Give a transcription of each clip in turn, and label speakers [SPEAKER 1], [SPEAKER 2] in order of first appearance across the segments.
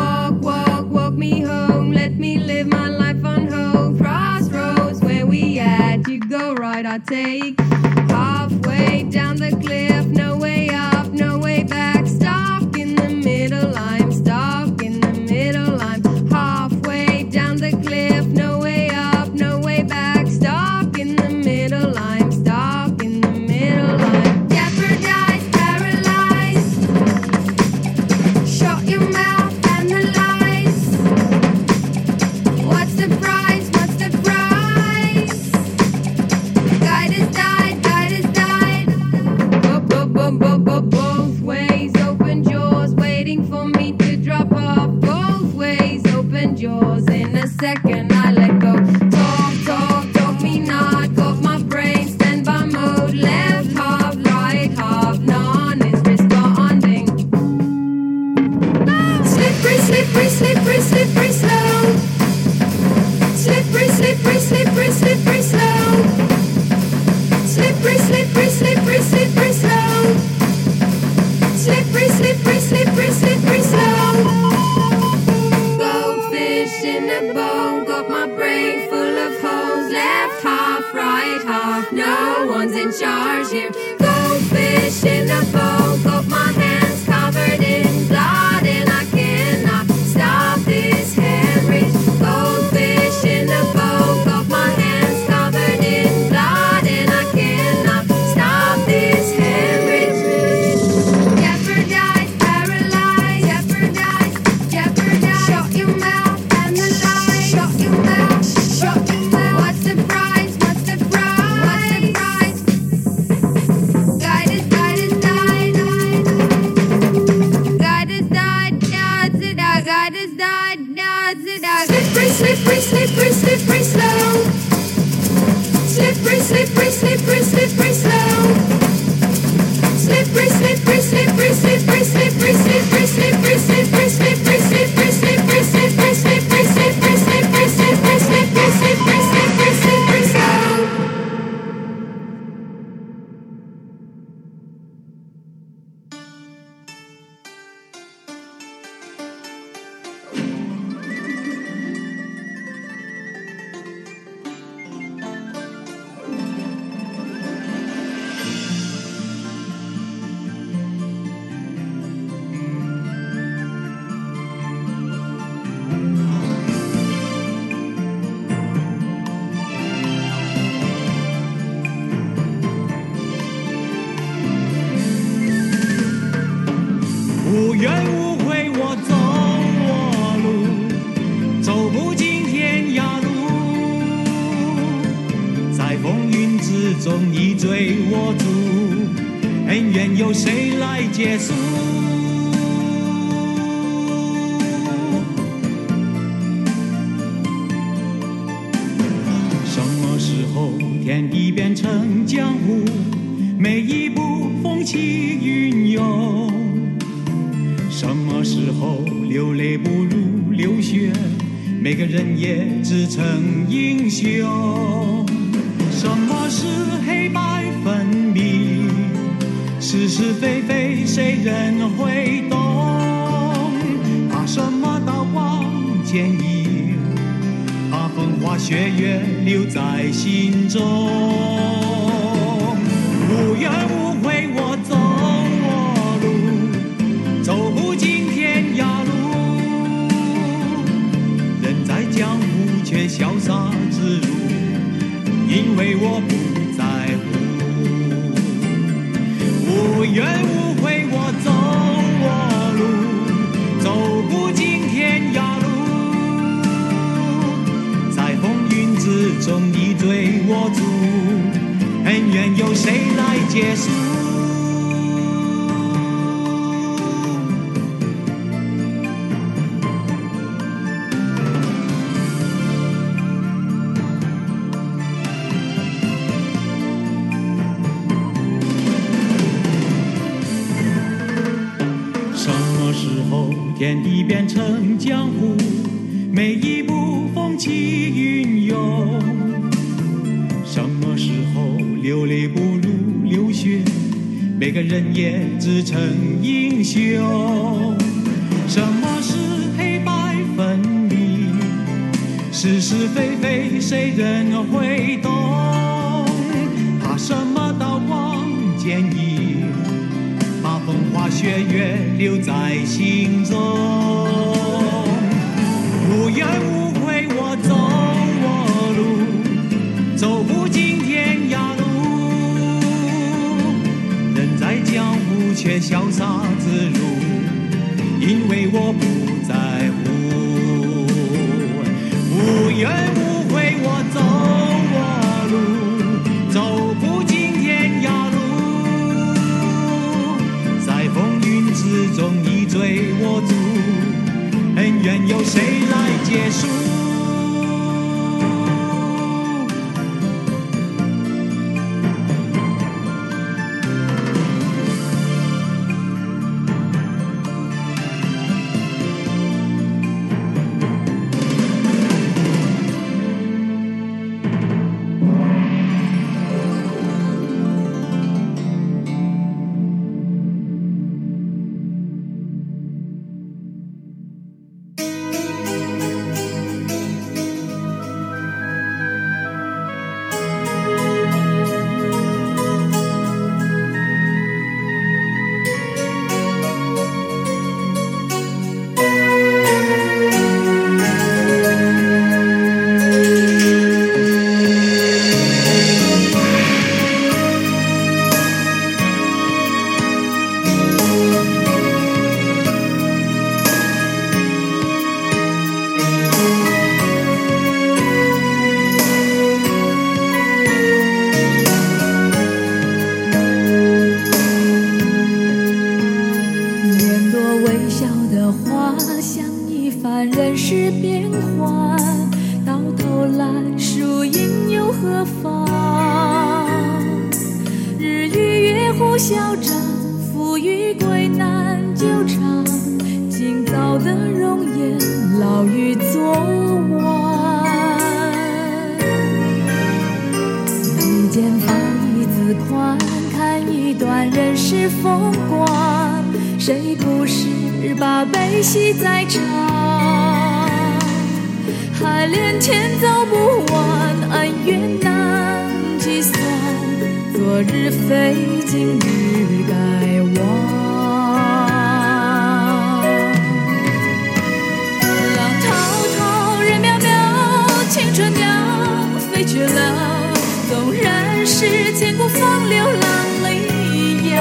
[SPEAKER 1] walk, walk, walk me home. Let me live my life on hold. Crossroads where we at, you go right, I take halfway down the cliff.
[SPEAKER 2] 后天地变成江湖，每一步风起云涌。什么时候流泪不如流血，每个人也自称英雄。什么是黑白分明？是是非非谁人会懂？血缘留在心中，无怨无悔。我走我路，走不尽天涯路，人在江湖却潇洒。天地变成江湖每一步风起云涌。什么时候流泪不如流血每个人也自称英雄。什么是黑白分明是是非非谁人会懂？风花雪月留在心中。无怨无悔我走我路，走不尽天涯路。人在江湖却潇洒自如，因为我不在乎。无怨结束？
[SPEAKER 3] 昨日非，今日该忘。浪滔滔，人渺渺，青春鸟飞去了。纵然是千古风流浪里遥。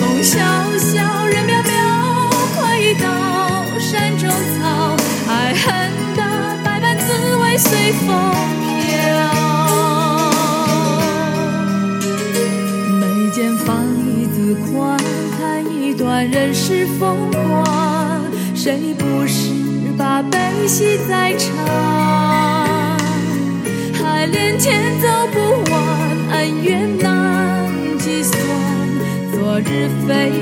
[SPEAKER 3] 风萧萧，人渺渺，快到山中草。爱恨的百般滋味随风看人世风光。谁不是把悲喜在尝？海连天走不完，恩怨难计算。昨日飞，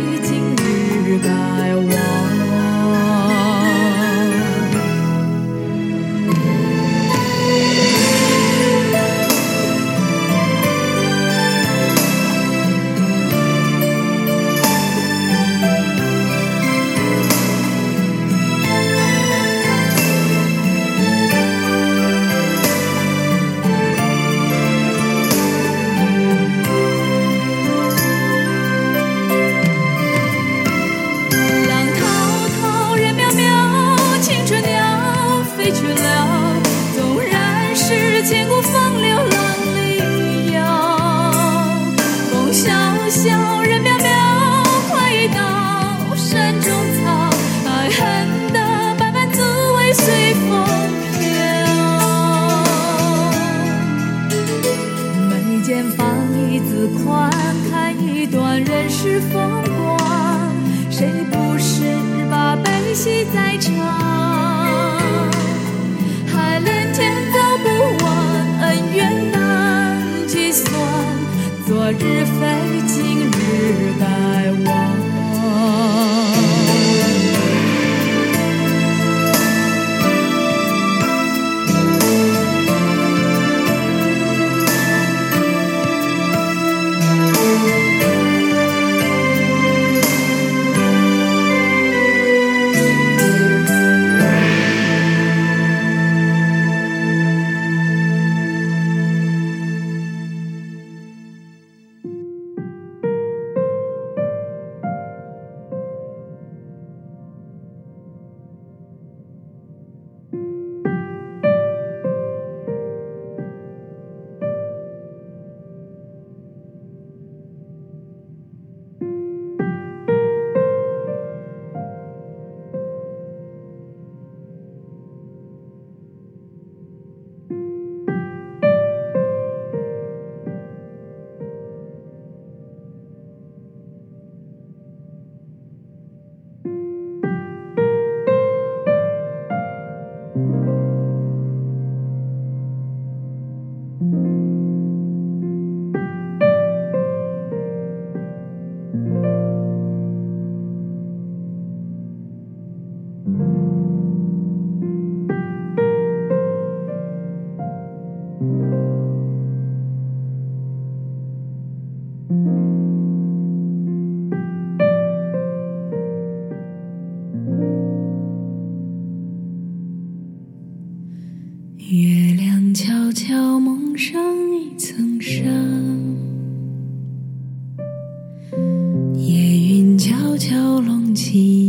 [SPEAKER 3] 悄蒙上一层纱，夜云悄悄拢起。